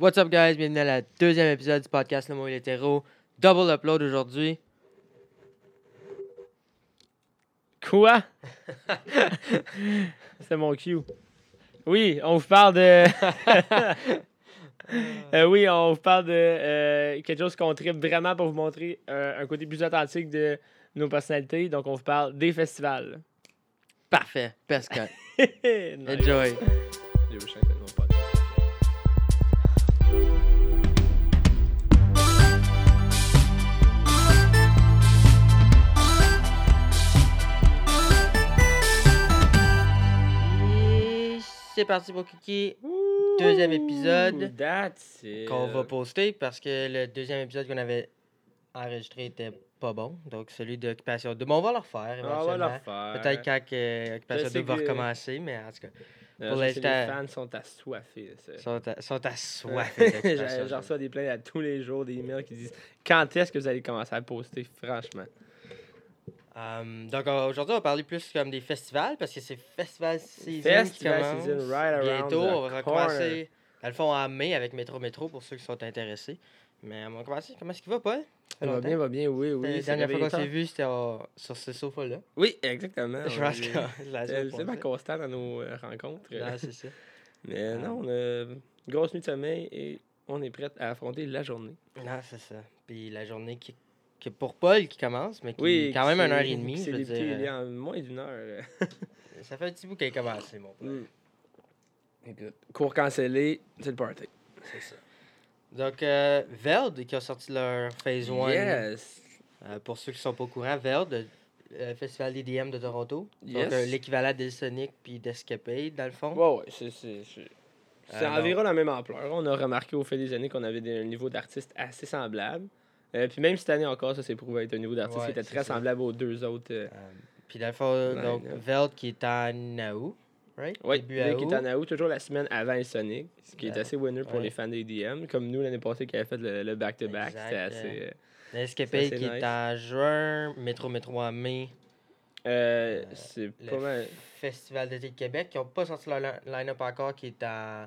What's up, guys? Bienvenue à la deuxième épisode du podcast Le mot et l'hétéro. Double upload aujourd'hui. Quoi? C'est mon cue. Oui, on vous parle de. Euh, oui, on vous parle de euh, quelque chose qu'on tripe vraiment pour vous montrer euh, un côté plus authentique de nos personnalités. Donc, on vous parle des festivals. Parfait. Cut. Nice. Enjoy. C'est parti pour Kiki. Deuxième épisode That's it. qu'on va poster parce que le deuxième épisode qu'on avait enregistré était pas bon. Donc celui d'Occupation 2. Mais on va le refaire Ah, On va le refaire. Peut-être quand que Occupation Je sais 2 va que- recommencer, mais en tout cas, pour l'instant- Les fans sont assoiffés. ça. sont, à- sont assoiffés d'Occupation J'en 2. j'en reçois des plaintes à tous les jours, des emails qui disent quand est-ce que vous allez commencer à poster, franchement? Um, donc euh, aujourd'hui, on va parler plus comme des festivals parce que c'est festival season Festival qui season right bientôt. On va recommencer, dans le fond, en mai avec Métro Métro pour ceux qui sont intéressés. Mais on va commencer. Comment est-ce qu'il va, Paul? Ça va bien, va bien, oui, oui. la dernière fois qu'on s'est vu, c'était sur ce sofa-là. Oui, exactement. Je pense que c'est la C'est semaine c'est ma passée. constant dans nos euh, rencontres. Non, c'est ça. Mais Ah. non, on a une grosse nuit de sommeil et on est prêt à affronter la journée. Non, c'est ça. Puis la journée qui, qui est pour Paul qui commence, mais qui Oui, est quand même une heure c'est- et demie. C'est Je veux débuté il y a moins d'une heure. ça fait un petit bout qu'elle a commencé, mon Paul. Mm. Écoute, cours cancellé, c'est le party. C'est ça. Donc, euh, Veld, qui a sorti leur Phase 1. Yes! Euh, pour ceux qui sont pas au courant, Veld, euh, le festival DDM de Toronto. Donc, Yes. euh, l'équivalent d'Elsonic puis d'Escapade, dans le fond. Ouais, ouais, c'est. C'est c'est- c'est Alors- environ la même ampleur. On a remarqué au fil des années qu'on avait des- un niveau d'artiste assez semblable. Euh, puis même cette année encore, ça s'est prouvé être un niveau d'artiste Ouais, qui était très ça. semblable aux deux autres. euh, Euh, puis dans le fond, donc. Veld qui est en août, right? Oui, qui est en août, toujours la semaine avant le Sonic, ce qui est assez winner pour Ouais. les fans des DM, comme nous l'année passée qui avait fait le back-to-back. C'était assez. euh, L'Escapade c'est qui nice. est en juin, Métro Métro en mai. euh, c'est pas mal. Festival d'été de Québec, qui n'ont pas sorti leur li- line-up encore, qui est en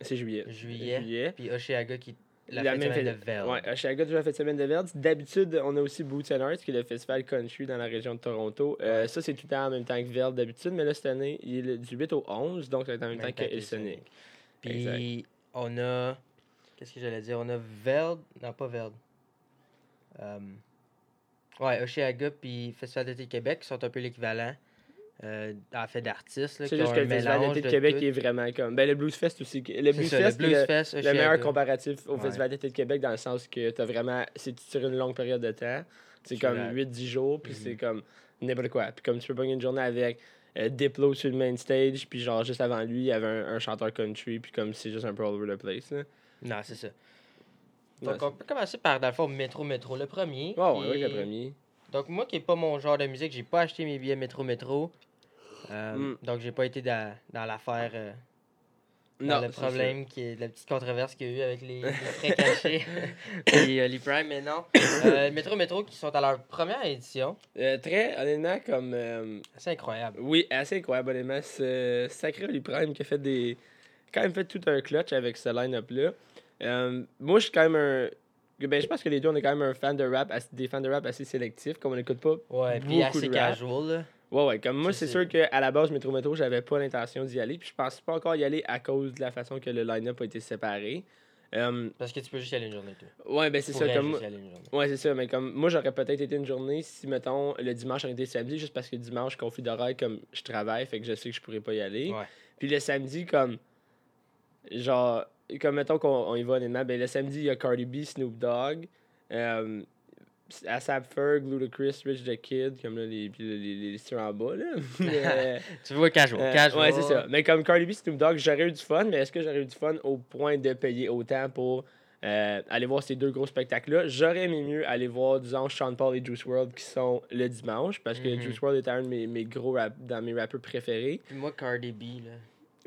C'est juillet. juillet. Juillet. Puis Oshiaga qui est la, La fête semaine de Veld. Ouais, à Chicago, la fête semaine de Verde. D'habitude, on a aussi Boots and Arts, qui est le festival country dans la région de Toronto. Euh. Ça, c'est tout le temps en même temps que Verde d'habitude, mais là, cette année, il est le- du 8 au 11, donc ça va être en même, Même temps que temps que Elsonic. Puis on a. Qu'est-ce que j'allais dire? On a Veld. Non, pas Veld. Euh, ouais, Oshiaga puis Festival d'été de Québec sont un peu l'équivalent. Euh, en fait, d'artistes. C'est juste que le festival mélange d'été de de Québec tout. est vraiment comme. Ben, le Blues Fest aussi. Le Blues ça, le Fest, Blues est le- Fest, le meilleur comparatif au Ouais. Festival d'été de Québec dans le sens que t'as vraiment. C'est sur une longue période de temps. C'est comme suis là. 8-10 jours, puis c'est comme n'importe quoi. Puis comme tu peux prendre une journée avec euh, Diplo sur le main stage, puis genre juste avant lui, il y avait un, un chanteur country, puis comme c'est juste un peu all over the place. Là. Non, c'est ça. Donc, on peut commencer par, dans le fond, Métro Métro, le premier. Ouais, ouais, ouais, le premier. Donc, moi qui n'ai pas mon genre de musique, j'ai pas acheté mes billets Métro Métro. Euh, Mm. Donc, j'ai pas été dans, dans l'affaire. euh, dans le problème, qui est la petite controverse qu'il y a eu avec les, les frais cachés et euh, les Prime, mais non. Euh, Métro Métro qui sont à leur première édition. Euh, très honnêtement, comme. euh, C'est incroyable. oui, assez incroyable, honnêtement. C'est Sacré Oli Prime qui a fait des. quand même fait tout un clutch avec ce line-up-là. Euh, moi, je suis quand même un. Ben, je pense que les deux, on est quand même un fan de rap, assez- des fans de rap assez sélectifs, comme on n'écoute pas. Ouais, puis beaucoup assez de rap. casual. Là. Ouais, ouais. Comme moi, c'est sûr qu'à la base, Métro Métro, j'avais pas l'intention d'y aller. Puis je pense pas encore y aller à cause de la façon que le line-up a été séparé. Parce que tu peux juste y aller une journée. Toi. ouais, ben c'est ça. Comme, juste y aller une journée. Ouais, c'est ça, mais comme moi, j'aurais peut-être été une journée si, mettons, le dimanche aurait été samedi, juste parce que dimanche, conflit d'horaire, comme je travaille, fait que je sais que je pourrais pas y aller. Ouais. Puis le samedi, comme. Genre, comme mettons qu'on on y va honnêtement, ben le samedi, il y a Cardi B, Snoop Dogg, ASAP Ferg, Ludacris, Rich the Kid, comme là, les, les, les, en bas, là. Mais, Tu vois casual. euh, casual. ouais, c'est ça. Mais comme Cardi B, Snoop Dogg, j'aurais eu du fun, mais est-ce que j'aurais eu du fun au point de payer autant pour euh, aller voir ces deux gros spectacles-là? J'aurais aimé mieux aller voir, disons, Sean Paul et Juice WRLD qui sont le dimanche, parce que Mhm. Juice WRLD est un de mes, mes gros rap, dans mes rappeurs préférés. Puis moi, Cardi B, là.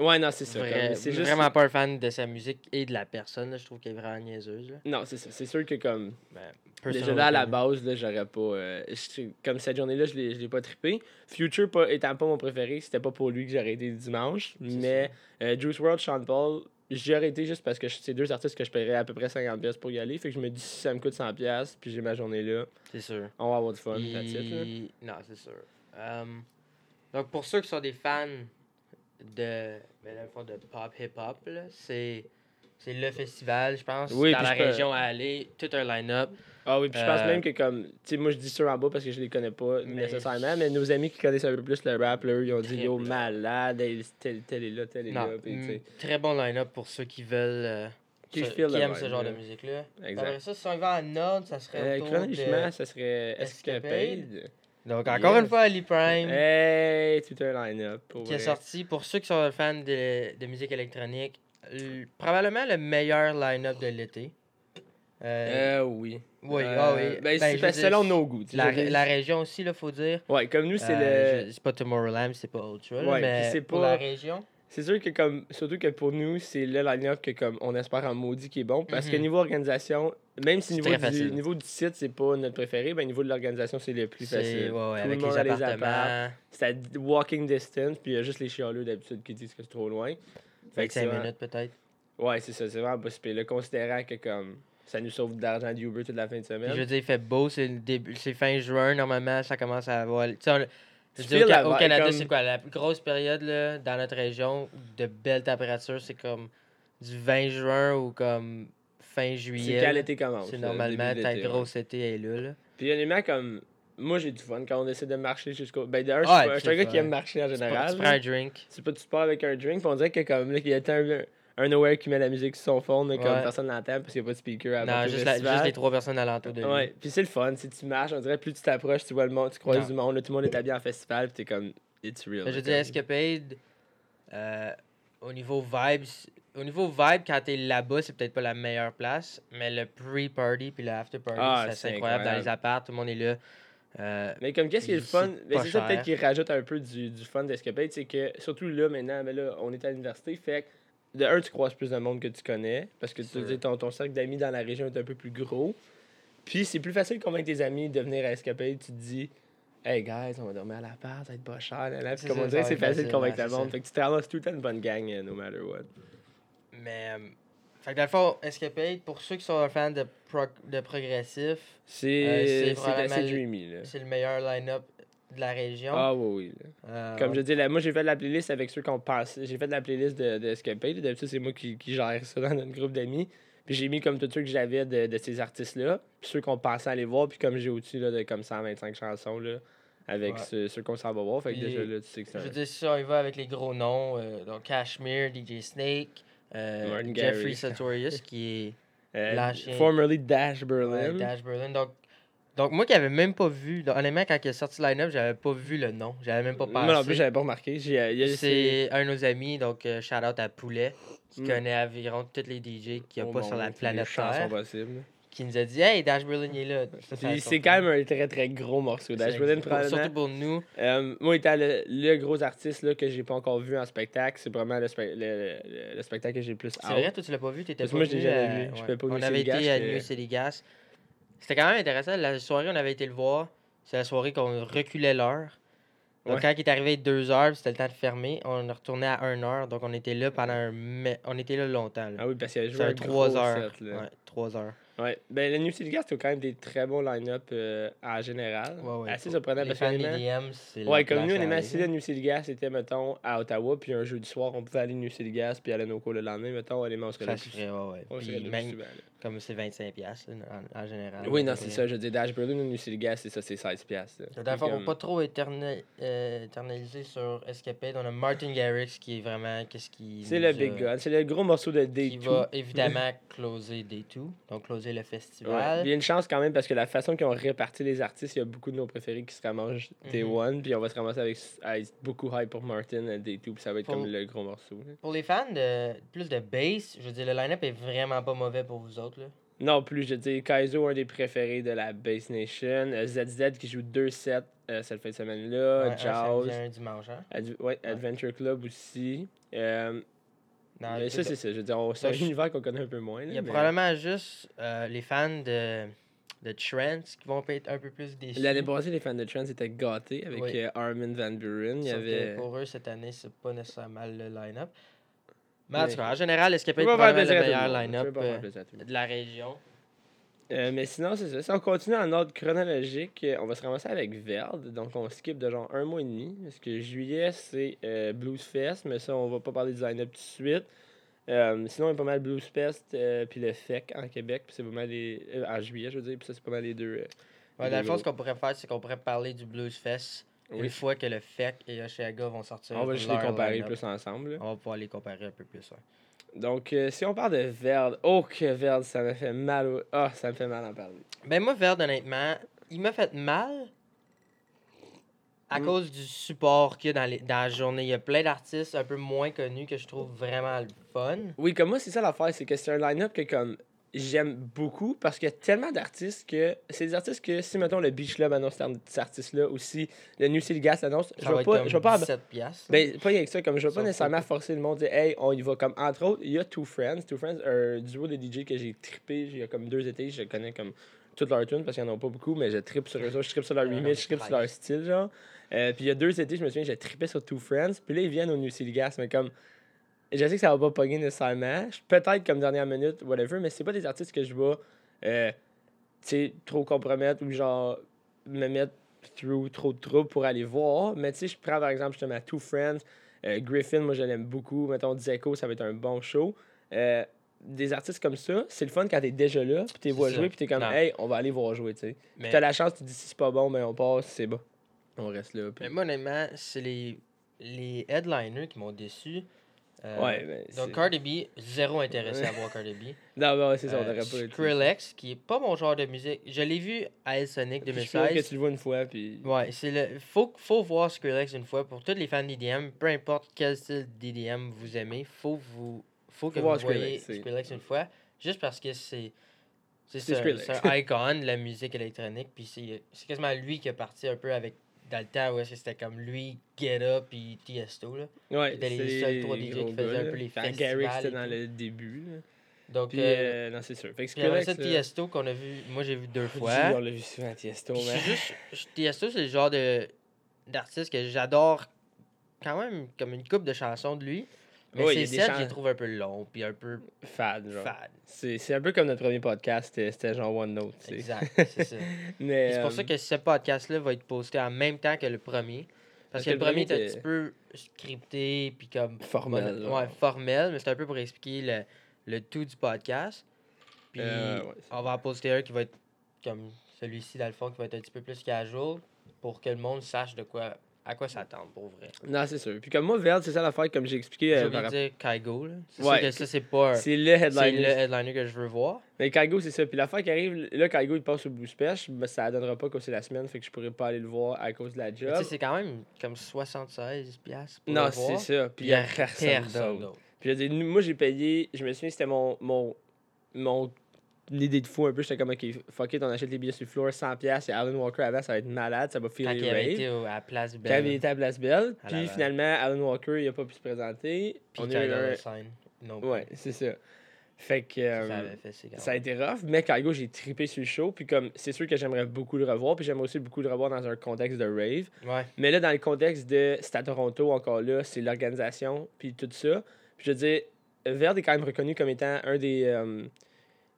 Ouais, non, c'est ça. Vrai- C'est juste... vraiment pas un fan de sa musique et de la personne. là. Je trouve qu'elle est vraiment niaiseuse. Là. Non, c'est ça. C'est sûr que comme. Ben, Déjà là, à la base, là, j'aurais pas. euh, comme cette journée-là, je l'ai je l'ai pas trippé. Future pas, étant pas mon préféré, c'était pas pour lui que j'aurais été le dimanche. C'est Mais euh, Juice WRLD, Sean Paul, j'y aurais été juste parce que c'est deux artistes que je paierais à peu près 50$ pour y aller. Fait que je me dis, si ça me coûte 100$, puis j'ai ma journée là, C'est sûr. on va avoir du fun. it, là. Non, c'est sûr. Um, donc, pour ceux qui sont des fans de, ben, dans le fond, de pop hip-hop, c'est c'est le festival, je pense, Oui, dans la je peux- région à aller, tout un line-up. Ah oui, puis je pense Euh, même que comme, tu sais, moi je dis sur en bas parce que je les connais pas Mais- nécessairement, mais nos amis qui connaissent un peu plus le rap, là, eux, ils ont dit yo malade, tel, tel est là, tel est là, sais. mm, très bon line-up pour ceux qui veulent. euh, Qui ce- qui aiment ce genre là. de musique-là. Exact. Après ça, si on va à Nord, ça serait Euh, autour de... ça serait Escapade. Escapade. Donc, encore Yes. une fois, Ali Prime. Hey, tout un line-up. qui est sorti, pour ceux qui sont fans de, de musique électronique, probablement le meilleur line-up de l'été. Euh, Euh, oui. oui, Euh, ah oui. Ben, Ben, selon nos goûts. la, la région aussi, il faut dire. Ouais, comme nous, c'est Euh, le. C'est pas Tomorrowland, c'est pas Ultra, Ouais, mais c'est pour pas- la région. C'est sûr que comme surtout que pour nous, c'est le line-up que comme on espère en maudit qui est bon parce que Mhm. niveau organisation, même si niveau du, facile. niveau du site, c'est pas notre préféré, ben niveau de l'organisation, c'est le plus facile. ouais, ouais, Tout avec le monde les a les appartements. C'est à walking distance, puis il y a juste les chialeux d'habitude qui disent que c'est trop loin. Fait que c'est 25 vraiment- minutes peut-être. Ouais, c'est ça, c'est vraiment pas. Là, considérant que comme ça nous sauve de l'argent d'Uber toute la fin de semaine. je veux dire, il fait beau, c'est le début, c'est fin juin, normalement, ça commence à avoir. Je au, Ca- Canada, comme- c'est quoi La plus grosse période là, dans notre région de belles températures, c'est comme du 20 juin ou comme fin C'est juillet. quand là. l'été commence. C'est normalement ta ouais. grosse été est là. là. Puis honnêtement, comme moi j'ai du fun quand on essaie de marcher jusqu'au. Ben d'ailleurs, je suis je suis un c'est gars qui aime marcher en général. tu prends un drink. C'est pas tu pars avec un drink, puis on dirait que comme là, il y a un, un nowhere qui met la musique sur son fond, là, comme Ouais. personne l'entend parce qu'il n'y a pas de speaker à Non, juste, la- juste les trois personnes alentour de lui. Ouais, puis c'est le fun, si tu marches, on dirait plus tu t'approches, tu vois le monde, tu croises Non. du monde, là, tout le monde est habillé en festival, puis t'es comme it's real. Mais je comme- Escapade, euh, au niveau vibes, au niveau vibe, quand t'es là-bas, c'est peut-être pas la meilleure place, mais le pre-party puis le after-party, Ah, c'est incroyable. Dans les apparts, tout le monde est là. Euh, Mais comme qu'est-ce qui est le fun, ben, c'est ça peut-être qui rajoute un peu du, du fun d'Escapade, c'est que surtout là maintenant, ben là, on est à l'université, fait que de un, tu croises plus de monde que tu connais, parce que tu dis, ton, ton cercle d'amis dans la région est un peu plus gros. Puis c'est plus facile de convaincre tes amis de venir à Escapade, tu te dis Hey guys, on va dormir à l'appart, ça va être pas cher. là, là. Puis comme on dirait, ça c'est facile de convaincre le monde. Fait que tu te ramasses tout le temps une bonne gang, euh, no matter what. mais, euh, fait que dans le fond, Escapade, pour ceux qui sont fans de, pro- de progressif, C'est Euh, assez dreamy. C'est le meilleur line-up de la région. Ah oui, oui. Euh, Comme je dis, là, moi j'ai fait la playlist avec ceux qu'on passe. J'ai fait la playlist de, de. D'habitude, c'est moi qui, qui gère ça dans notre groupe d'amis. Puis j'ai mis comme tous ceux que j'avais de, de ces artistes-là. Puis ceux qu'on pensait aller voir. Puis comme j'ai au-dessus là, de comme 125 chansons là, avec Ouais. ceux, ceux qu'on s'en va voir. Fait que déjà là, tu sais que c'est Je si on y va avec les gros noms, euh, donc Cashmere, DJ Snake, euh, Jeffrey. Sartorius, qui Euh, l'ancien- formerly Dash est Berlin. ouais, Dash Berlin. Donc, donc moi qui avais même pas vu, donc, honnêtement, quand il a sorti line-up, j'avais pas vu le nom. J'avais même pas pensé. Moi non plus, j'avais pas remarqué. Euh, C'est un de nos amis, donc euh, shout out à Poulet, qui Mm. connaît environ tous les DJ qu'il n'y a Oh pas sur la planète Terre, possibles. qui nous a dit Hey, Dash Berlin il est là. C'est quand même un très très gros morceau. Dash Berlin, probablement. Surtout pour nous. Euh, moi, étant le, le gros artiste là, que j'ai pas encore vu en spectacle, c'est vraiment le, spe- le, le- le spectacle que j'ai le plus C'est vrai, toi tu l'as pas vu, t'étais pas moi, je l'ai venu, jamais vu. Ouais. pas On avait été à New City Gas. C'était quand même intéressant. La soirée, on avait été le voir. C'est la soirée qu'on reculait l'heure. Donc, Ouais. quand il est arrivé 2 heures, c'était le temps de fermer, on est retourné à 1 heure. Donc, on était là pendant un. On était là longtemps. là. Ah oui, parce qu'il y a joué C'était un un gros 3 heures. set, là. Ouais, 3 heures. Ouais. Ben, le New City Gas, c'est quand même des très bons line-up euh, en général. Ouais, ouais. Assez surprenant parce d'EDM, c'est. Ouais, comme nous, honnêtement, aller, si le New City Gas était, mettons, à Ottawa, puis un jeudi soir, on pouvait aller au New City Gas, puis aller à nos cours le lendemain, mettons, on serait là Ça se plus- ferait, ouais, ouais. on serait là comme c'est 25$ piastres, là, en, en général. Oui, non, c'est ça. Je dis Dash Berlin New City Gas, c'est ça, c'est 16$. piastres, là. Dans le fond, Fait pour comme- pas trop éterne- euh, éternaliser sur Escapade, on a Martin Garrix qui est vraiment. Qu'est-ce qui. C'est le big gun. C'est le gros morceau de Qui Day 2. va évidemment closer Day 2, donc closer le Ouais. festival. Il y a une chance quand même parce que la façon qu'ils ont réparti les artistes, il y a beaucoup de nos préférés qui se ramassent Day Mhm. One, puis on va se ramasser avec être beaucoup hype pour Martin à Day 2, puis ça va être comme le gros morceau. là. Pour les fans de plus de bass, je veux dire, le line-up est vraiment pas mauvais pour vous autres. Là? Non plus, je dis Kaizo, un des préférés de la Bass Nation. Euh, ZZ qui joue deux sets euh, cette fin de semaine-là. Ouais, un dimanche. Hein? Ouais, Adventure Club aussi. Euh, Non, mais ça, c'est ça. Je veux dire, c'est un univers qu'on connaît un peu moins. Il y a mais- probablement juste euh, les fans de, de Trent qui vont être un peu plus déçus. L'année passée, les fans de Trance étaient gâtés avec Oui. euh, Armin Van Buren. Il y avait. pour eux, cette année, c'est pas nécessairement le line-up. Mais en tout cas, en général, est-ce qu'il peut Je être peux pas faire probablement le meilleur line-up euh, de la région? Euh, mais sinon, c'est ça. Si on continue en ordre chronologique, euh, on va se ramasser avec Verd. Donc, on skip de genre un mois et demi. Parce que juillet, c'est euh, Blues Fest. Mais ça, on va pas parler du line-up tout de suite. Euh, sinon, il y a pas mal Blues Fest. euh, puis le FEC en Québec. Puis c'est pas mal les. en juillet, je veux dire. Puis ça, c'est pas mal les deux. Ouais, dans le fond, ce qu'on pourrait faire, c'est qu'on pourrait parler du Blues Fest Oui. une fois que le FEC et Oshiaga vont sortir. On va juste les comparer plus ensemble. là. On va pouvoir les comparer un peu plus. ouais. Donc, euh, si on parle de Verd, oh que Verd, ça me fait mal. au- Ah, ça me fait mal en parler. Ben moi, Verd, honnêtement, il m'a fait mal à Mm. cause du support qu'il y a dans, les- dans la journée. Il y a plein d'artistes un peu moins connus que je trouve vraiment le fun. Oui, comme moi, c'est ça l'affaire, c'est que c'est un line-up que comme j'aime beaucoup parce qu'il y a tellement d'artistes que c'est des artistes que si mettons le Beach Club annonce cet artiste-là ou si le New City Gas annonce, je Ça va vais pas, je vais pas, 17 piastres. ben pas que ça, comme je vais pas nécessairement forcer le monde dire hey on y va comme entre autres, il y a Two Friends, Two Friends, un duo de DJ que j'ai trippé, il y a comme deux étés, je connais comme toutes leurs tunes parce qu'il y en a pas beaucoup, mais je trippe sur eux autres, je trippe sur leur Ouais, remix, je trippe sur leur style genre. Euh, puis il y a deux étés, je me souviens, j'ai trippé sur Two Friends, puis là ils viennent au New City Gas, mais comme je sais que ça va pas pogner nécessairement. Peut-être comme dernière minute, whatever, mais c'est pas des artistes que je vais euh, sais, trop compromettre ou genre me mettre through trop de troubles pour aller voir. Mais tu sais, je prends par exemple justement Two Friends, euh, Griffin, moi je l'aime beaucoup. Mettons Dzeko, ça va être un bon show. Euh, des artistes comme ça, c'est le fun quand t'es déjà là, puis t'es vois jouer, puis t'es comme, Non. hey, on va aller voir jouer, tu sais. mais, T'as la chance, tu te dis si c'est pas bon, mais on passe, c'est bon. On reste là. mais moi, honnêtement, c'est les, les headliners qui m'ont déçu. Euh, ouais, mais Donc Cardi B, zéro intéressé à voir Cardi B. Non, non, c'est ça, on Euh, aurait pas Skrillex, qui est pas mon genre de musique. Je l'ai vu à El Sonic Puis je feel que 2016. tu le vois une fois, puis. Ouais, c'est le. Faut, faut voir Skrillex une fois. Pour tous les fans d'EDM, peu importe quel style d'EDM vous aimez, faut vous. Faut que Faut vous voyez Skrillex, une fois. Juste parce que c'est. C'est un icon de la musique électronique. Puis c'est c'est quasiment lui qui est parti un peu avec. Dans le temps que c'était comme lui, Get Up puis Tiesto. Là. Ouais, C'était les seuls trois DJ qui faisaient un peu les festivals Garrick, c'était et dans le début. là. Donc, Puis, euh, euh, non, c'est sûr. Fait que après ça, Tiesto qu'on a vu. Moi, j'ai vu deux on fois. l'a vu souvent, Tiesto, mais... c'est juste, Tiesto, c'est le genre de d'artiste que j'adore quand même comme une coupe de chansons de lui. Mais Ouais, il y ses a des sets, chans- je trouve un peu longs puis un peu Fad, genre. fade. C'est c'est un peu comme notre premier podcast, c'était genre One Note, tu sais. Exact, c'est ça. C'est pour euh, ça que ce podcast-là va être posté en même temps que le premier. Parce, que, le premier est un était petit peu scripté puis comme Formel, ouais, formel, mais c'est un peu pour expliquer le, le tout du podcast. Puis Euh, ouais, c'est on va en poster un qui va être comme celui-ci dans le fond qui va être un petit peu plus casual pour que le monde sache de quoi à quoi s'attendre pour vrai? Non, c'est sûr. Puis comme moi, Verde, c'est ça l'affaire, comme j'ai expliqué. J'ai euh, par dire Kygo. là. C'est Ouais, que ça, c'est pas C'est le c'est headline. le headliner que je veux voir. Mais Kaigo, c'est ça. Puis l'affaire qui arrive, là, Kaigo, il passe au Blue Special, mais ça donnera pas que c'est la semaine, fait que je pourrais pas aller le voir à cause de la Mais Tu job. sais, c'est quand même comme 76 piastres pour Non, le c'est ça. Puis il y a personne personne d'autre. Puis je moi, j'ai payé, je me souviens, c'était mon, mon, mon idée de fou un peu. J'étais comme, ok, fuck it, on achète les billets sur le floor, 100$. Et Alan Walker avant, ça va être malade, ça va Quand filer il les avait été au- à la place Quand il Belle, était à Place Belle. À Puis finalement, Alan Walker, il a pas pu se présenter. puis on Kygo a eu un-. Non. Ouais, c'est ça. Fait que. euh, Ça fait ça a été rough, mais Kaigo, j'ai trippé sur le show. Puis comme, c'est sûr que j'aimerais beaucoup le revoir. Puis j'aimerais aussi beaucoup le revoir dans un contexte de rave. Ouais. Mais là, dans le contexte de c'est à Toronto, encore là, c'est l'organisation, puis tout ça. Puis je veux dire, Verde est quand même reconnu comme étant un des, euh,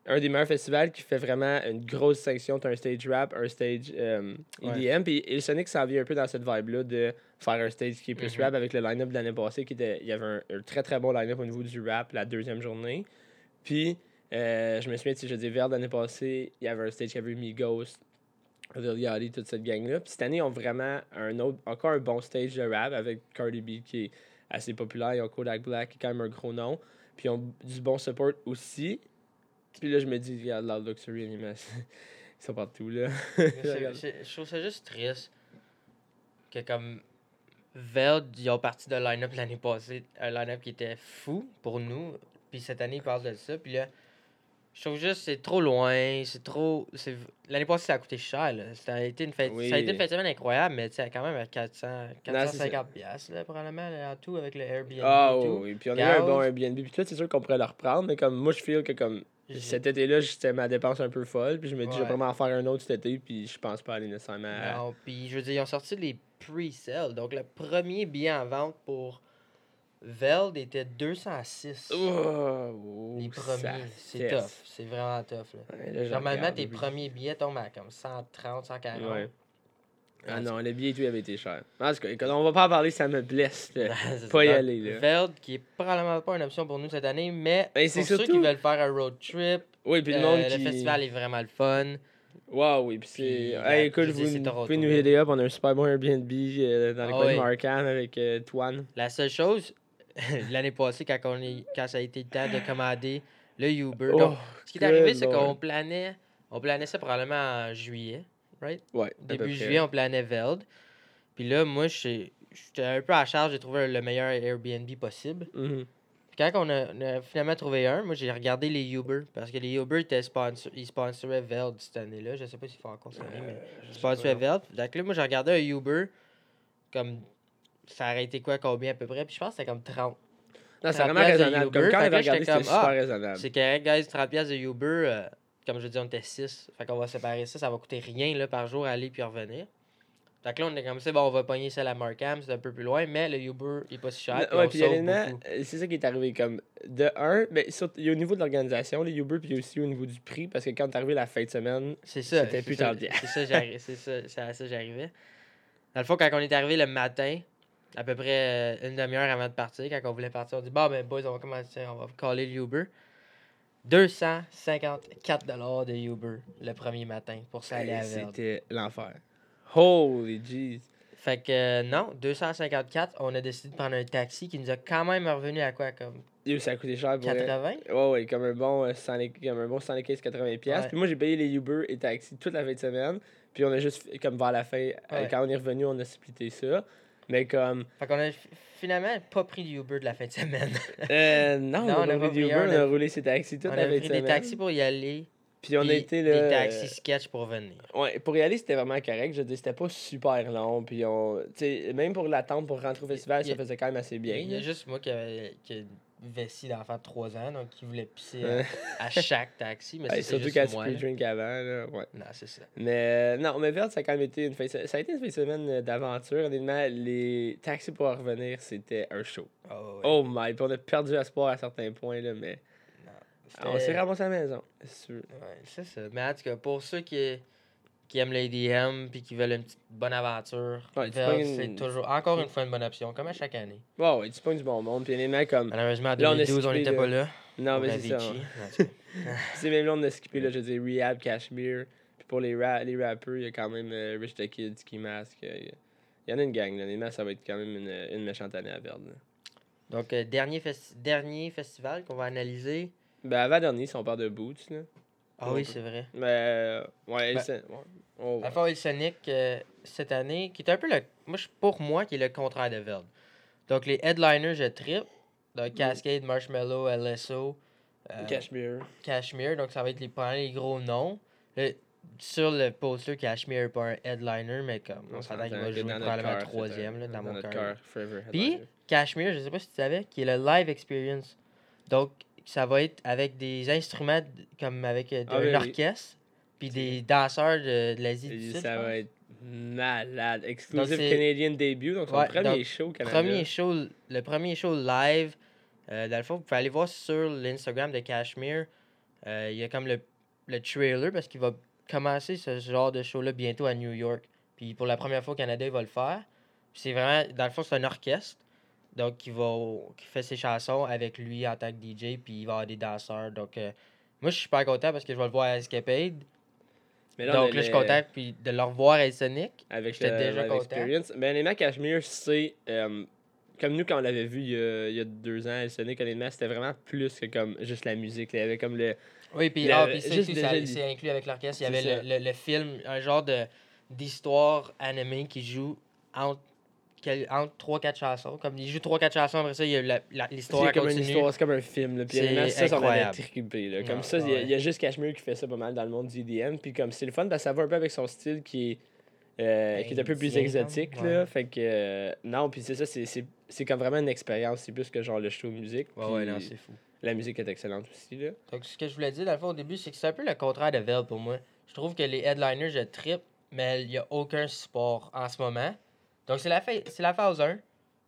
un des meilleurs festivals qui fait vraiment une grosse section. Tu un stage rap, un stage euh, EDM. Puis Il Sonic s'en vient un peu dans cette vibe-là de faire un stage qui est plus Mhm. rap avec le line-up de l'année passée. Qui était, il y avait un, un très très bon line-up au niveau du rap la deuxième journée. Puis euh, je me souviens, sais, je dis Verde l'année passée, il y avait un stage qui avait eu Migos, Lil Yachty, toute cette gang-là. Puis cette année, ils ont vraiment un autre, encore un bon stage de rap avec Cardi B qui est assez populaire. Ils ont Kodak Black qui est quand même un gros nom. Puis ils ont du bon support aussi. Puis là, je me dis, regarde, Loud Luxury, Animal, ils sont partout, là. Je trouve ça juste triste que comme Veld, ils ont parti de line-up l'année passée, un line-up qui était fou pour nous, puis cette année ils parlent de ça, puis là, je trouve juste c'est trop loin, c'est trop, c'est l'année passée ça a coûté cher là, ça a été une fête, Oui. ça a été une fête semaine incroyable, mais tu sais quand même à 400, c'est 450 piastres là probablement là, en tout avec le Airbnb Ah et tout. oui, puis on a eu un bon. Airbnb. Puis toi, c'est sûr qu'on pourrait le reprendre, mais comme moi, je feel que comme cet été-là, c'était ma dépense un peu folle. Puis je me dis, je vais vraiment en faire un autre cet été, puis je pense pas aller nécessairement à... Non, puis je veux dire, ils ont sorti les pre-sales. Donc, le premier billet en vente pour Veld était 206. Oh, les ça premiers. C'est tough. C'est vraiment tough. Là. Ouais, là, je Normalement, tes premiers billets tombent à comme 130, 140. Ouais. Ah non, le billet et tout avait été cher. En tout cas, écoute, on va pas en parler, ça me blesse. C'est Pas y ça. aller, là. Veld, qui est probablement pas une option pour nous cette année, mais Ben, pour c'est ceux qui veulent faire un road trip, Oui, puis le euh, monde le qui... festival est vraiment le fun. Wow, oui, puis c'est... Hey, écoute, je vous, vous pouvez nous aider up, on a un super bon Airbnb euh, dans le Ah coin oui. de Markham avec euh, Twan. La seule chose, l'année passée, quand, on est, quand ça a été le temps de commander le Uber, Oh, donc, ce qui est arrivé, c'est qu'on planait, on planait ça probablement en juillet, right? Ouais, Début juillet, on planait Veld. Puis là, moi, je- j'étais un peu à charge de trouver le meilleur Airbnb possible. Mhm. Puis quand on a, on a finalement trouvé un, moi, j'ai regardé les Uber. Parce que les Uber étaient sponsor, ils sponsoraient Veld cette année-là. Je sais pas s'ils font encore cette année, mais Euh, ils sponsoraient. Veld. Donc là, moi, j'ai regardé un Uber. Comme. Ça aurait été quoi, combien à peu près? Puis je pense que c'était comme 30. Non, c'est 30 vraiment raisonnable. Uber. Comme quand on avait regardé, c'était super ah, raisonnable. C'est correct, guys, 30$ piastres de Uber. euh, comme je dis, on était 6. Fait qu'on va séparer ça. Ça va coûter rien là, par jour aller puis revenir. Fait que là, on est comme ça, bon, on va pogner celle à Markham, c'est un peu plus loin, mais le Uber il est pas si cher. Le- puis ouais, puis euh, c'est ça qui est arrivé. Comme de un, ben, surtout- il y a au niveau de l'organisation, les Uber, puis aussi au niveau du prix, parce que quand t'es arrivé la fin de semaine. C'était plus ça, tard. C'est ça, j'arri- c'est ça, ça que j'arrivais. Dans le fond, quand on est arrivé le matin, à peu près euh, une demi-heure avant de partir, quand on voulait partir, on dit Bon, ben, boys, on va commencer, on va caller le Uber. 254 de Uber le premier matin pour ça aller à Verde. c'était l'enfer. Holy jeez. Fait que euh, non, 254, on a décidé de prendre un taxi qui nous a quand même revenu à quoi Comme Yo, ça a coûté cher pour vrai. 80 Ouais, ouais, comme un bon, euh, 100 comme un bon 115-80$. piastres. Ouais. Puis moi, j'ai payé les Uber et taxi toute la fin de semaine. Puis on a juste, comme vers la fin, euh, quand on est revenu, on a splitté ça. Mais comme. Fait qu'on a fi- finalement pas pris le Uber de la fin de semaine. Euh, non, Non, on on a pris Uber, un, on on a- roulé ses taxis toute on la fin de pris semaine. des taxis pour y aller, Puis on a été là. des taxis sketch pour venir. Ouais, pour y aller, c'était vraiment correct. Je dire, c'était pas super long. Puis on. Tu sais, même pour l'attente pour rentrer au festival, ça faisait quand même assez bien. Il y a juste moi qui avait vessie d'enfant de 3 ans, donc qui voulait pisser à, à chaque taxi. Mais surtout juste quand tu moi. là. drink avant. Là. Ouais. Non, c'est ça. Mais euh, non, mais Verde, ça a quand même été une fin Ça a été une fin de semaine euh, d'aventure. Honnêtement, les taxis pour en revenir, c'était un show. Oh, ouais. Oh my, puis on a perdu espoir à certains points, là, mais C'était- on s'est ramassé à la maison. c'est sûr. Ouais, c'est ça. Mais en tout cas, pour ceux qui, qui aiment l'ADM puis qui veulent une petite bonne aventure, Ouais, c'est une- toujours encore une fois une bonne option, comme à chaque année. Ouais, ouais, tu pognes du bon monde. Puis honnêtement, comme. Malheureusement, en Là, on a 2012, on n'était là. pas là. Non, mais c'est ça. C'est même là, on a skippé, là, je veux dire, Rehab, Cashmere. Puis pour les, ra les rappers, il y a quand même euh, Rich the Kid, Ski Mask. euh, Il y, en a une gang, là. Honnêtement, ça va être quand même une, une méchante année à là. Donc, euh, dernier, dernier festival qu'on va analyser. Ben, avant-dernier, si on parle de Boots, là. Ah Ouais. oui, c'est vrai. Mais, euh, ouais, Ben, c'est- ouais, on va. Alpha Oil Sonic, euh, cette année, qui est un peu le. Moi, je- pour moi, qui est le contraire de Veld. Donc, les headliners, je trip. Donc, Cascade, Marshmallow, LSO, euh, Cashmere. Cashmere. Donc, ça va être les, les gros noms. Le- sur le poster, Cashmere n'est pas un headliner, mais comme on s'entend qu'il va que jouer dans probablement troisième là, dans, un- mon cœur. Puis. Cashmere, je sais pas si tu savais, qui est le live experience. Donc, ça va être avec des instruments comme avec euh, Ah un oui, oui. orchestre, puis des danseurs de, de l'Asie du Sud. ça va être malade. Exclusive Canadian debut, donc son Ouais, premier donc, show Canada. Premier show, le premier show live, euh, dans le fond, vous pouvez aller voir sur l'Instagram de Cashmere. euh, Il y a comme le, le trailer parce qu'il va commencer ce genre de show-là bientôt à New York. Puis pour la première fois au Canada, il va le faire. C'est vraiment, dans le fond, c'est un orchestre. Donc, qui, va, qui fait ses chansons avec lui en tant que DJ. Puis il va avoir des danseurs. Donc, euh, moi, je suis super content parce que je vais le voir à Escapade. Mais Donc là, je suis content puis de le revoir à Sonic. Avec J'étais le déjà live content. experience. Mais honnêtement, Cashmere, c'est. euh, comme nous, quand on l'avait vu il y, a, il y a deux ans, Sonic, honnêtement, c'était vraiment plus que comme juste la musique. là. Il y avait comme le. Oui, puis ah, puis c'est inclus avec l'orchestre. Il y avait le, le, le film, un genre de d'histoire animée qui joue entre, entre 3-4 chansons. Comme il joue 3-4 chansons, après ça, il y a l'histoire C'est comme une histoire, c'est comme un film. Là. Puis C'est honnêtement, ça, ça, trippé. Là. Comme ça, il y, a- ouais. il y a juste Cashmere qui fait ça pas mal dans le monde du EDM. Puis comme c'est le fun, parce que ça va un peu avec son style qui est. euh, qui est un peu plus exotique là ouais. fait que euh, non puis c'est ça c'est- c'est c'est comme vraiment une expérience c'est plus que genre le show musique Ouais, ouais, non, c'est fou. la musique est excellente aussi là Donc, ce que je voulais dire, dans le fond, au début, c'est que c'est un peu le contraire de Vel pour moi. Je trouve que les headliners, je trip, mais il n'y a aucun support en ce moment. Donc, c'est la, c'est la phase 1.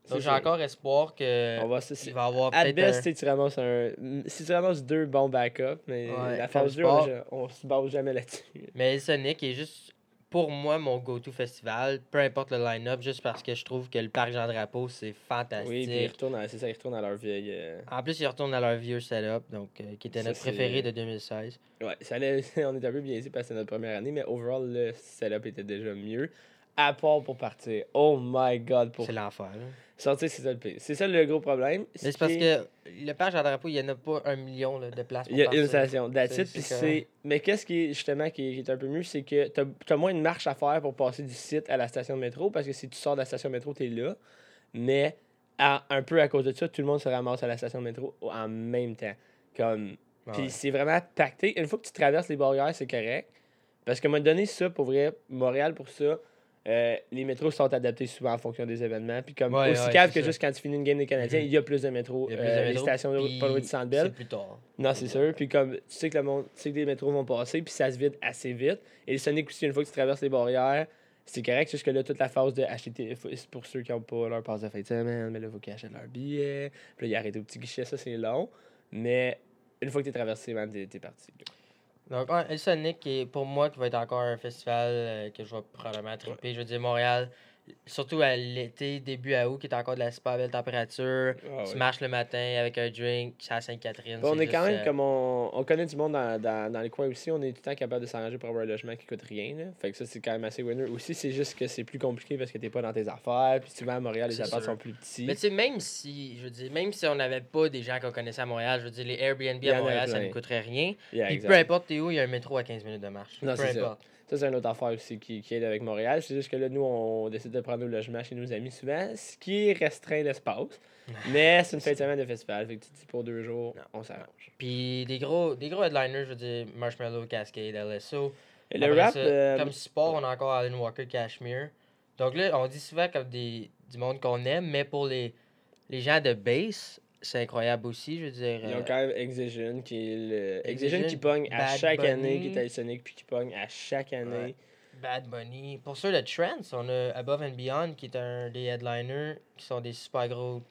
Donc, j'ai encore espoir que On va il avoir peut-être best, un- tu ramasses un. Si tu ramasses deux bons backups, mais Ouais, la phase 2, sport. on, on se base jamais là-dessus. Mais Sonic est juste, pour moi, mon go-to festival, peu importe le line-up, juste parce que je trouve que le parc Jean-Drapeau, c'est fantastique. Oui, puis ils retournent à- c'est ça, ils retournent à leur vieille. euh, En plus, ils retournent à leur vieux setup, donc, euh, qui était Ça, notre préféré de 2016. Ouais, ça allait, on est un peu biaisé parce que c'est notre première année, mais overall, le setup était déjà mieux. À part pour partir. Oh my god, pour C'est l'enfer. sortir, c'est ça le pire. C'est ça le gros problème. Mais c'est parce que le parc Jean-Drapeau, il n'y en a pas un million là, de places pour Il y a une station, C'est-. Mais qu'est-ce qui est justement qui est, qui est un peu mieux, c'est que t'as as moins de marche à faire pour passer du site à la station de métro, parce que si tu sors de la station de métro, t'es là. Mais à- un peu à cause de ça, tout le monde se ramasse à la station de métro en même temps. Comme... Ah Puis c'est vraiment pacté. Une fois que tu traverses les barrières, c'est correct. Parce que m'a donné ça pour vrai, Montréal pour ça. Euh, les métros sont adaptés souvent en fonction des événements. Puis comme Ouais, aussi ouais, cave que juste quand tu finis une game des Canadiens, Mhm. il y a plus de métros. Il y a plus euh, de les métro, stations de- pas loin de Centre Bell. C'est plus tard. Non, c'est sûr. Puis comme tu sais que le monde, tu sais que les métros vont passer, puis ça se vide assez vite. Et le Sonic aussi, une fois que tu traverses les barrières, c'est correct. Jusque là, toute la phase de acheter, c'est pour ceux qui n'ont pas leur passe de fin de semaine, mais là, il faut qu'ils achètent leur billet. Puis là, ils arrêtent au petit guichet, ça c'est long. Mais une fois que tu es traversé, man, t'es t'es parti. Donc, ouais, El Sonic, est, pour moi, qui va être encore un festival euh, que je vais probablement triper. Je veux dire, Montréal, surtout à l'été, début à août, qui est encore de la super belle température. Ah Tu ouais. marches le matin avec un drink, c'est à Sainte-Catherine. Bon, on est quand même euh, comme on, on connaît du monde dans, dans, dans les coins aussi, on est tout le temps capable de s'arranger pour avoir un logement qui coûte rien. Là. Fait que ça, c'est quand même assez winner. Aussi, c'est juste que c'est plus compliqué parce que t'es pas dans tes affaires. Puis souvent à Montréal, les sûr. sont plus petits. Mais tu sais, même si, je veux dire, même si on n'avait pas des gens qu'on connaissait à Montréal, je veux dire, les Airbnb à Montréal, ça ne coûterait rien. Yeah, Puis exact. peu importe t'es où, il y a un métro à 15 minutes de marche. Non, peu c'est ça. Ça, c'est une autre affaire aussi qui, qui aide avec Montréal. C'est juste que là, nous, on décide de prendre nos logements chez nos amis souvent, ce qui restreint l'espace. Mais c'est une fin de semaine de festival. Fait que tu te dis pour deux jours, Non. on s'arrange. Puis des gros, des gros headliners, je veux dire, Marshmallow, Cascade, LSO. Et le Après rap, ça, euh, Comme support, on a encore Alan Walker, Cashmere. Donc là, on dit souvent comme des, du monde qu'on aime, mais pour les, les gens de base, c'est incroyable aussi, je veux dire. ils euh, ont quand même Exigen, qui est le. Exigen, Exigen qui pogne à Bad chaque Bunny. année, qui est à El Sonic, puis qui pogne à chaque année. Ouais. Bad Bunny. Pour ceux de Trance, on a Above and Beyond, qui est un des headliners, qui sont des super gros,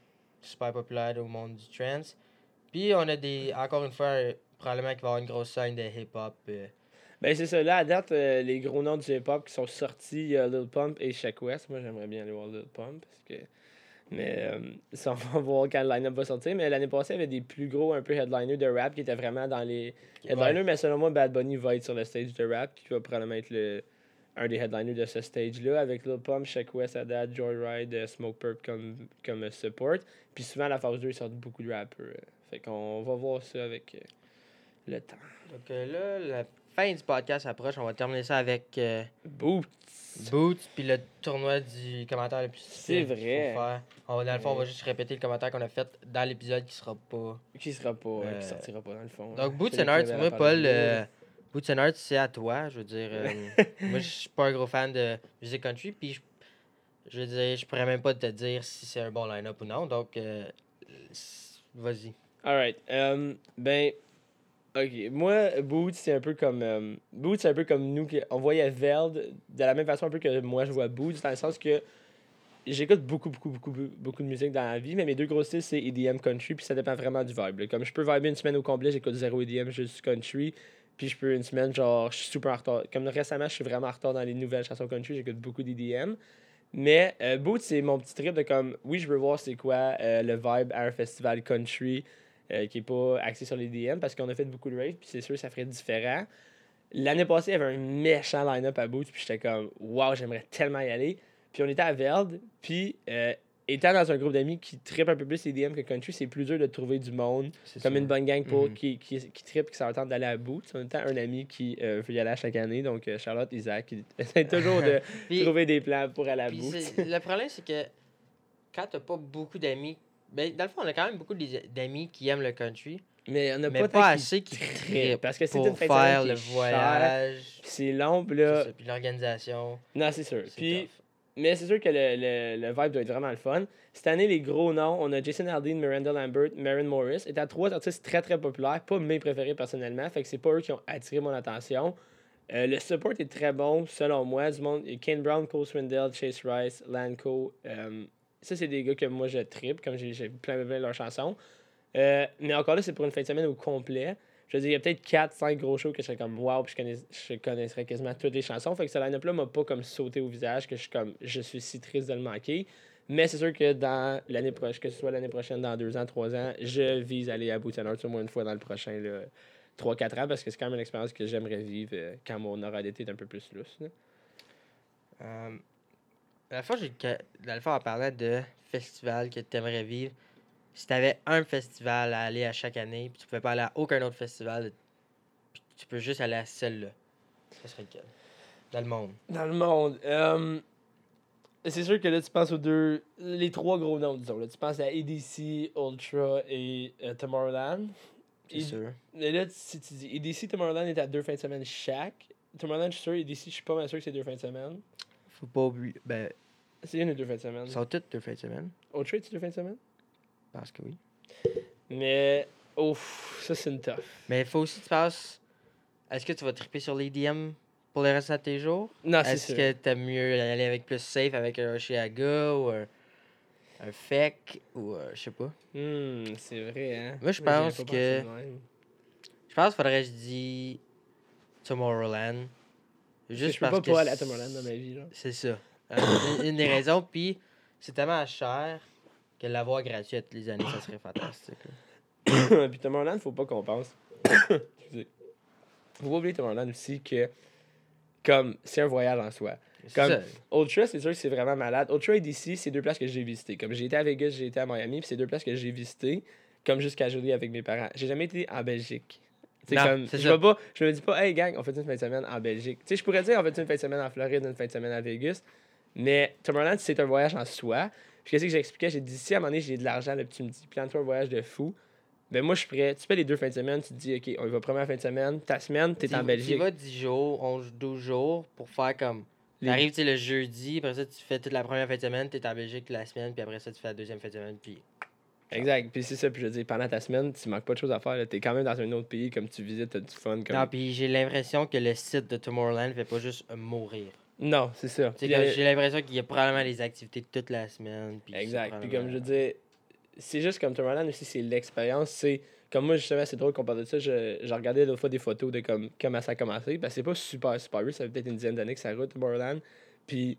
super populaires au monde du trance. Puis on a des, encore une fois, euh, probablement qu'il va y avoir une grosse scène de hip-hop. euh, Ben, c'est ça. Là, à date, euh, les gros noms du hip-hop qui sont sortis, il y a Lil Pump et Shaq West. Moi, j'aimerais bien aller voir Lil Pump. Parce que... Mais euh, ça, on va voir quand le line-up va sortir. Mais l'année passée, il y avait des plus gros un peu headliners de rap qui étaient vraiment dans les headliners. Mais selon moi, Bad Bunny va être sur le stage de rap, qui va probablement être le, un des headliners de ce stage-là, avec Lil Pump, Shaq West, Haddad, Joyride, euh, Smoke Purp comme, comme support. Puis souvent, à la phase 2, ils sortent beaucoup de rappers. euh. Fait qu'on va voir ça avec euh, le temps. Donc là, la fin du podcast approche. On va terminer ça avec euh, Boots! Boots, puis le tournoi du commentaire le plus C'est vrai. faire. On va, dans le fond, on va juste répéter le commentaire qu'on a fait dans l'épisode qui sera pas. Qui sera pas, euh, Euh, qui sortira pas dans le fond. Donc. Boots and qui Arts, moi, Paul, euh, Boots and Arts, c'est à toi. Je veux dire, moi, je suis pas un gros fan de musique country, puis je, veux dire, je pourrais même pas te dire si c'est un bon line-up ou non. Donc, euh, vas-y. Alright. euh, ben, ok. Moi, Boots, c'est un peu comme. euh, Boots, c'est un peu comme nous. On voyait Veld de la même façon un peu que moi, je vois Boots, dans le sens que j'écoute beaucoup, beaucoup, beaucoup, beaucoup de musique dans la vie, mais mes deux gros styles, c'est EDM country, puis ça dépend vraiment du vibe. Comme je peux viber une semaine au complet, j'écoute zéro EDM, juste country. Puis je peux une semaine, genre, je suis super en retard. Comme récemment, je suis vraiment en retard dans les nouvelles chansons country, j'écoute beaucoup d'EDM. Mais euh, Boots, c'est mon petit trip de comme, oui, je veux voir c'est quoi euh, le vibe à un festival country euh, qui est pas axé sur les DM parce qu'on a fait beaucoup de raves, puis c'est sûr ça ferait différent. L'année passée, il y avait un méchant line-up à Boots, puis j'étais comme, waouh, j'aimerais tellement y aller. Puis on était à Veld, puis euh, étant dans un groupe d'amis qui trippe un peu plus les DM que country, c'est plus dur de trouver du monde C'est comme une bonne gang pour, Mhm. qui, qui, qui qui s'entend d'aller à Boots. On a un ami qui euh, veut y aller à chaque année, donc Charlotte, Isaac, qui essaie toujours de Puis- trouver des plans pour aller à c'est- le problème, c'est que quand t'as pas beaucoup d'amis, ben, dans le fond, on a quand même beaucoup d'amis qui aiment le country, Mais on n'a mais pas, assez qui trippent, parce que c'est pour faire le voyage. c'est long, là... ça, Puis l'organisation. Non, c'est sûr. Puis, mais c'est sûr que le, le, le vibe doit être vraiment le fun. Cette année, les gros noms, on a Jason Aldean, Miranda Lambert, Maren Morris, étaient trois artistes très très populaires, pas mes préférés personnellement, fait que c'est pas eux qui ont attiré mon attention. Euh, le support est très bon, selon moi. Du monde, Kane Brown, Cole Swindell, Chase Rice, Lanco. euh, ça, c'est des gars que moi, je tripe, comme j'ai plein, plein leurs chansons. Euh, mais encore là, c'est pour une fin de semaine au complet. Je veux dire, il y a peut-être 4-5 gros shows que je serais comme wow, puis je, connais, je connaisserais quasiment toutes les chansons. Fait que ce line-up-là m'a pas comme sauté au visage, que je suis comme, je suis si triste de le manquer. Mais c'est sûr que dans l'année prochaine, que ce soit l'année prochaine, dans 2 ans, 3 ans, je vise aller à Arts au moins une fois dans le prochain là, 3-4 ans, parce que c'est quand même une expérience que j'aimerais vivre euh, quand mon horaire d'été est un peu plus lousse. La fois, j'ai que- dans le fond, on parlait de festival que tu aimerais vivre. Si tu avais un festival à aller à chaque année, puis tu pouvais pas aller à aucun autre festival, puis tu peux juste aller à celle-là, ce serait lequel? Dans le monde. Dans le monde. euh, c'est sûr que là, tu penses aux deux. Les trois gros noms, disons. Là. Tu penses à EDC, Ultra et euh, Tomorrowland. C'est Et- sûr. Mais là, si tu dis EDC, Tomorrowland est à deux fins de semaine chaque. Tomorrowland, je suis sûr. EDC, je suis pas mal sûr que c'est deux fins de semaine. Faut pas oublier. Ben, C'est une ou deux fins de semaine? sont toutes deux fins de semaine. Ultra, c'est deux fins de semaine? Je pense que oui. Mais, ouf, ça, c'est une tough. Mais il faut aussi que tu passes. Est-ce que tu vas triper sur les DM pour le reste de tes jours? Non, c'est Est-ce que t'aimes mieux aller avec plus safe avec un Oshiaga ou un, un Fake ou euh, je sais pas? Hmm, c'est vrai, hein. Moi, je pense que-. Je pense qu'il faudrait que je dise Tomorrowland. je peux parce pas que pas aller à Tomorrowland dans ma vie, là. C'est ça. Euh, une, une des raisons, puis c'est tellement cher que l'avoir gratuit à toutes les années, ça serait fantastique. Puis Tomorrowland, faut pas qu'on pense. Faut pas oublier Tomorrowland aussi que, comme, c'est un voyage en soi. Comme- ça. Ultra, c'est sûr que c'est vraiment malade. Ultra et DC, c'est deux places que j'ai visitées. Comme j'ai été à Vegas, j'ai été à Miami, puis c'est deux places que j'ai visitées, comme jusqu'à Jolie avec mes parents. J'ai jamais été en Belgique. Non, comme, je, ça. vais pas, je me dis pas, hey gang, on fait une fin de semaine en Belgique. Tu sais, je pourrais dire, on fait une fin de semaine en Floride, une fin de semaine à Vegas, mais Tomorrowland, c'est un voyage en soi. Puis qu'est-ce que j'expliquais? J'ai dit, si à un moment donné, j'ai de l'argent, là, puis tu me dis, plante-toi un voyage de fou, ben moi, je suis prêt. Tu fais les deux fins de semaine, tu te dis, OK, on y va première fin de semaine, ta semaine, t'es Tu- en Tu Belgique. vas 10 jours, 11, 12 jours pour faire comme. Les- T'arrives tu sais, le jeudi, après ça, tu fais toute la première fin de semaine, t'es en Belgique la semaine, puis après ça, tu fais la deuxième fin de semaine, puis. Exact. Puis c'est ça, puis je dire, pendant ta semaine, tu manques pas de choses à faire. T'es quand même dans un autre pays, comme tu visites, t'as du fun. Comme... Non, puis j'ai l'impression que le site de Tomorrowland fait pas juste mourir. Non, c'est ça. J'ai l'impression qu'il y a probablement des activités toute la semaine. Puis Exact. c'est Puis comme je dis, c'est juste comme Tomorrowland aussi, c'est l'expérience. C'est comme moi, justement, c'est drôle qu'on parle de ça. Je, je regardais l'autre fois des photos de comme, comment ça a commencé. Que c'est pas super, super vieux. Ça fait peut-être une dizaine d'années que ça roule Tomorrowland. Puis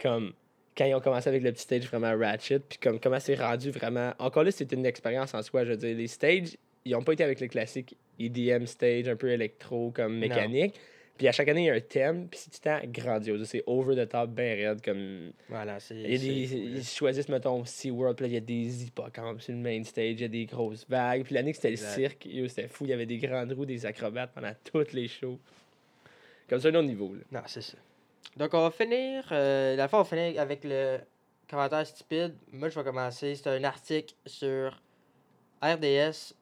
comme quand ils ont commencé avec le petit stage vraiment ratchet, puis comme comment c'est rendu vraiment. Encore là, c'était une expérience en soi. Je veux dire, les stages, ils ont pas été avec le classique EDM stage, un peu électro, comme mécanique. Puis à chaque année, il y a un thème, puis c'est tout le temps grandiose. C'est over the top, bien raide, comme Voilà, c'est. il des, ils choisissent, mettons, SeaWorld, puis là, il y a des hippocampes sur le main stage, il y a des grosses vagues. Puis l'année que c'était le cirque, c'était fou, il y avait des grandes roues, des acrobates pendant toutes les shows. Comme ça, un autre niveau. Là. Non, c'est ça. Donc, on va finir. Euh, la fois, on va finir avec le commentaire stupide. Moi, je vais commencer. C'est un article sur RDS,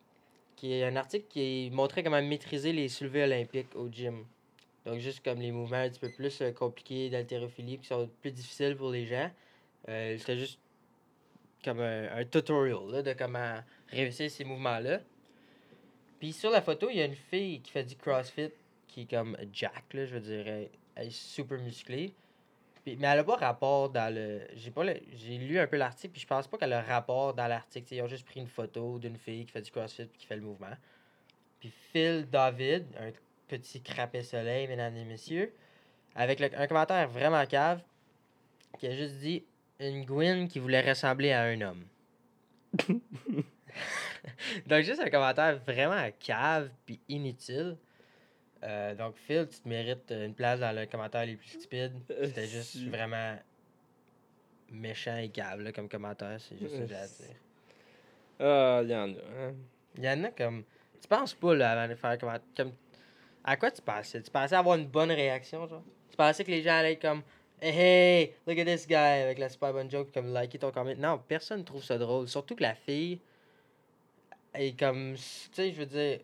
qui est un article qui montrait comment maîtriser les soulevés olympiques au gym. Donc, juste comme les mouvements un petit peu plus euh, compliqués d'haltérophilie, qui sont plus difficiles pour les gens. Euh, C'était juste comme un, un tutorial de comment réussir ces mouvements-là. Puis sur la photo, il y a une fille qui fait du CrossFit qui est comme Jack, là, je veux dire, elle, est super musclée. Puis- mais elle a pas rapport dans le. J'ai pas le- J'ai lu un peu l'article, puis je pense pas qu'elle a rapport dans l'article. Ils ont juste pris une photo d'une fille qui fait du CrossFit puis qui fait le mouvement. Puis Phil David, un petit crapet soleil, mesdames et messieurs, avec le- un commentaire vraiment cave, qui a juste dit une Gwyn qui voulait ressembler à un homme. donc, juste un commentaire vraiment cave puis inutile. Euh, donc, Phil, tu te mérites euh, une place dans le commentaire les plus stupides. C'était juste Si. vraiment méchant et cave là, comme commentaire. C'est juste ça que j'ai à dire. Ah, il y en a. hein. Il y en a comme. Tu penses pas là, avant de faire comment. Comme... À quoi tu pensais? Tu pensais avoir une bonne réaction, genre? Tu pensais que les gens allaient être comme. Hey, hey, look at this guy avec la super bonne joke, comme liker ton comment. Non, personne trouve ça drôle. Surtout que la fille est comme. Tu sais, je veux dire.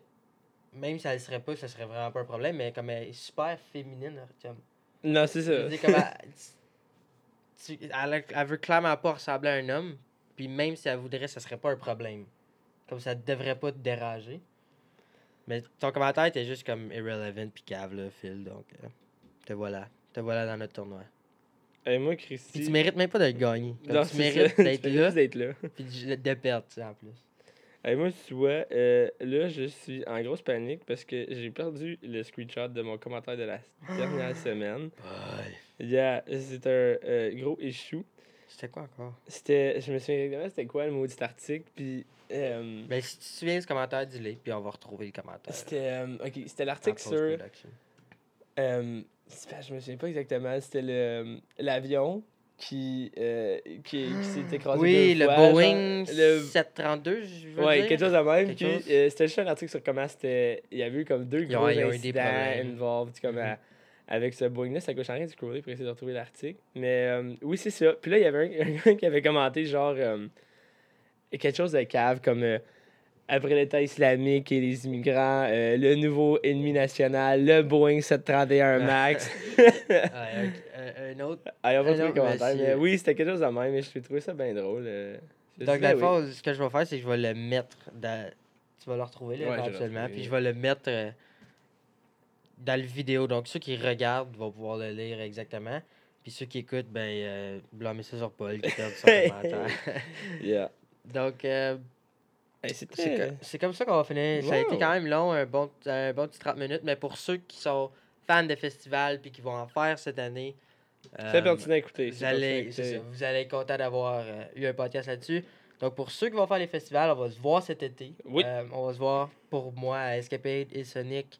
Même si elle le serait pas, ça serait vraiment pas un problème, mais comme elle est super féminine, comme. Non, c'est Je veux ça. dire, comme elle, tu- elle veut clairement pas ressembler à un homme, puis même si elle voudrait, ça serait pas un problème. Comme ça devrait pas te déranger. Mais ton commentaire était juste comme irrelevant puis cave, là, Phil, donc euh, te voilà. Te voilà dans notre tournoi. Hey, moi, Puis Christy. tu mérites même pas de gagner. Comme Non, tu mérites d'être là, d'être là. puis de de perdre, tu sais, en plus. Hey, moi, tu vois, euh, là, je suis en grosse panique parce que j'ai perdu le screenshot de mon commentaire de la dernière semaine. Yeah, c'est un euh, gros issue. C'était quoi encore? C'était, je me souviens exactement c'était quoi le maudit article, puis euh, Ben, si tu te souviens de ce commentaire, dis-le, puis on va retrouver le commentaire. c'était, euh, ok, c'était en l'article sur, euh, pas- je me souviens pas exactement, c'était le, l'avion qui, euh, qui, qui s'est écrasé Oui, deux le fois, genre, Boeing le 732, je veux Ouais, dire. quelque chose de même. Puis euh, c'était juste un article sur comment c'était. Il y avait eu comme deux gros ont incidents involved comme Mhm. à- avec ce Boeing-là. Ça coûte rien de scroller pour essayer de retrouver l'article. Mais euh, oui, c'est ça. Puis là, il y avait un, un qui avait commenté genre euh, quelque chose de cave comme. euh, après l'État islamique et les immigrants, euh, le nouveau ennemi national, le Boeing 731 MAX. Ouais, un, un- autre. ah, Ah trouvé commentaire, mais oui, c'était quelque chose de même, mais je trouvais ça bien drôle. euh. Je Donc, oui. fond, ce que je vais faire, c'est que je vais le mettre dans. Tu vas le retrouver là, Ouais, absolument. Puis je vais le mettre euh, dans le vidéo. Donc, ceux qui regardent vont pouvoir le lire exactement. Puis ceux qui écoutent, ben, euh, blâmez ça sur Paul qui perd son commentaire. Yeah. Donc, euh, Hey, c'est comme ça qu'on va finir. Ça a été quand même long, un bon, un bon petit 30 minutes. Mais pour ceux qui sont fans de festivals puis qui vont en faire cette année, C'est euh, pertinent à écouter. vous allez, ça, vous allez être content d'avoir euh, eu un podcast là-dessus. Donc, pour ceux qui vont faire les festivals, on va se voir cet été. Oui. Euh, on va se voir pour moi à Escapade et Sonic.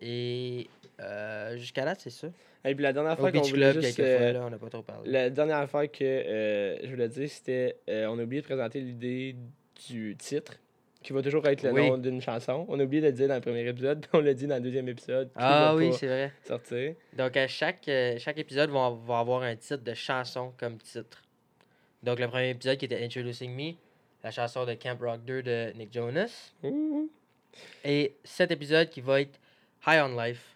Et euh, jusqu'à là, c'est ça. Et puis la dernière fois qu'on voulait Club, juste, quelques euh, fois, là, on n'a pas trop parlé. La dernière affaire que euh, je voulais dire, c'était on a oublié de présenter l'idée du titre, qui va toujours être le Oui. nom d'une chanson. On a oublié de le dire dans le premier épisode, puis on l'a dit dans le deuxième épisode. Ah oui, c'est vrai. sortir. Donc, à chaque, chaque épisode va, va avoir un titre de chanson comme titre. Donc, le premier épisode qui était Introducing Me, la chanson de Camp Rock 2 de Nick Jonas. Et cet épisode qui va être High on Life.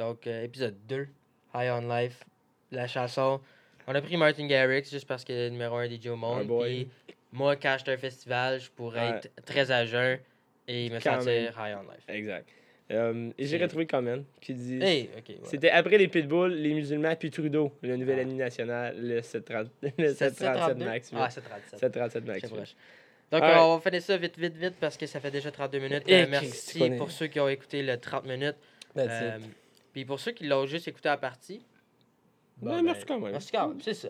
Donc, euh, épisode 2, High on Life. La chanson. On a pris Martin Garrix juste parce qu'il est le numéro 1 DJ au Un monde. Puis moi, quand j'étais un festival, je pourrais Ouais. être très à jeun et me Quand sentir High on Life. Exact. Euh, et j'ai retrouvé le comment qui dit Hey, ok. voilà. C'était après les Pitbulls, les musulmans, puis Trudeau, le nouvel Ah. ennemi national, le 730 le 737 732? Max. Ah, 737. 737 Max. Donc, Alright. euh, on va finir ça vite, vite, vite parce que ça fait déjà 32 minutes. Eh, Euh, merci pour ceux qui ont écouté le 30 minutes. That's Euh, it. Puis pour ceux qui l'ont juste écouté à partie. Ouais, ben, merci quand même. Merci quand même, c'est ça.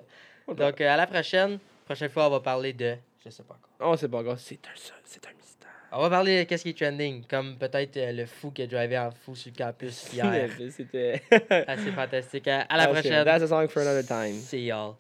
Donc, euh, à la prochaine. Prochaine fois, on va parler de. Je sais pas encore. On sait pas encore, c'est un seul, c'est un mystère. On va parler de qu'est-ce qui est trending, comme peut-être euh, le fou qui a drivé en fou sur le campus hier. C'était. Assez fantastique. À, à la shit. prochaine. That's a song for another time. See y'all.